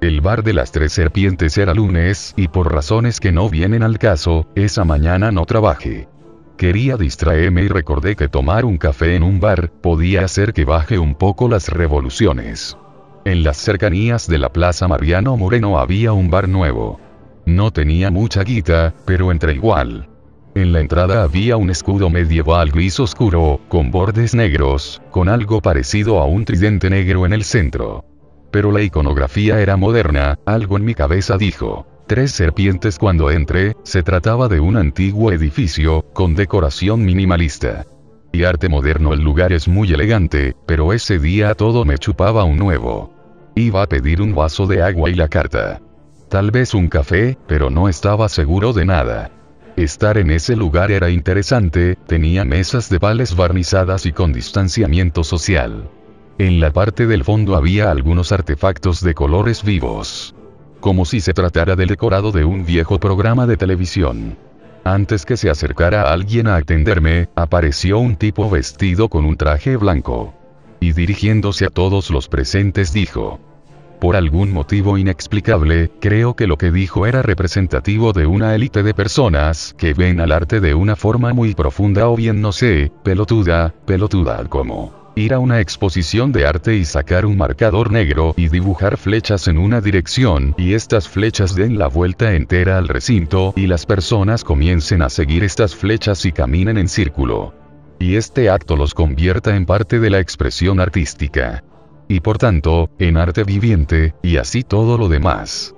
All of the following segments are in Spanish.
El bar de las tres serpientes era lunes, y por razones que no vienen al caso, esa mañana no trabajé. Quería distraerme y recordé que tomar un café en un bar, podía hacer que baje un poco las revoluciones. En las cercanías de la Plaza Mariano Moreno había un bar nuevo. No tenía mucha guita, pero entre igual. En la entrada había un escudo medieval gris oscuro, con bordes negros, con algo parecido a un tridente negro en el centro. Pero la iconografía era moderna, algo en mi cabeza dijo. Tres serpientes cuando entré, se trataba de un antiguo edificio, con decoración minimalista. Y arte moderno el lugar es muy elegante, pero ese día todo me chupaba un nuevo. Iba a pedir un vaso de agua y la carta. Tal vez un café, pero no estaba seguro de nada. Estar en ese lugar era interesante, tenía mesas de pales barnizadas y con distanciamiento social. En la parte del fondo había algunos artefactos de colores vivos. Como si se tratara del decorado de un viejo programa de televisión. Antes que se acercara alguien a atenderme, apareció un tipo vestido con un traje blanco. Y dirigiéndose a todos los presentes dijo. Por algún motivo inexplicable, creo que lo que dijo era representativo de una élite de personas que ven al arte de una forma muy profunda o bien no sé, pelotuda, pelotuda como ir a una exposición de arte y sacar un marcador negro y dibujar flechas en una dirección y estas flechas den la vuelta entera al recinto y las personas comiencen a seguir estas flechas y caminen en círculo. Y este acto los convierta en parte de la expresión artística. Y por tanto, en arte viviente, y así todo lo demás.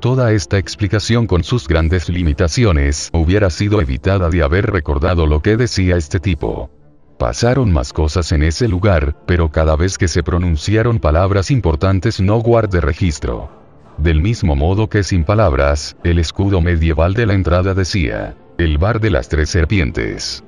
Toda esta explicación con sus grandes limitaciones hubiera sido evitada de haber recordado lo que decía este tipo. Pasaron más cosas en ese lugar, pero cada vez que se pronunciaron palabras importantes no guardé registro. Del mismo modo que sin palabras, el escudo medieval de la entrada decía, el bar de las tres serpientes.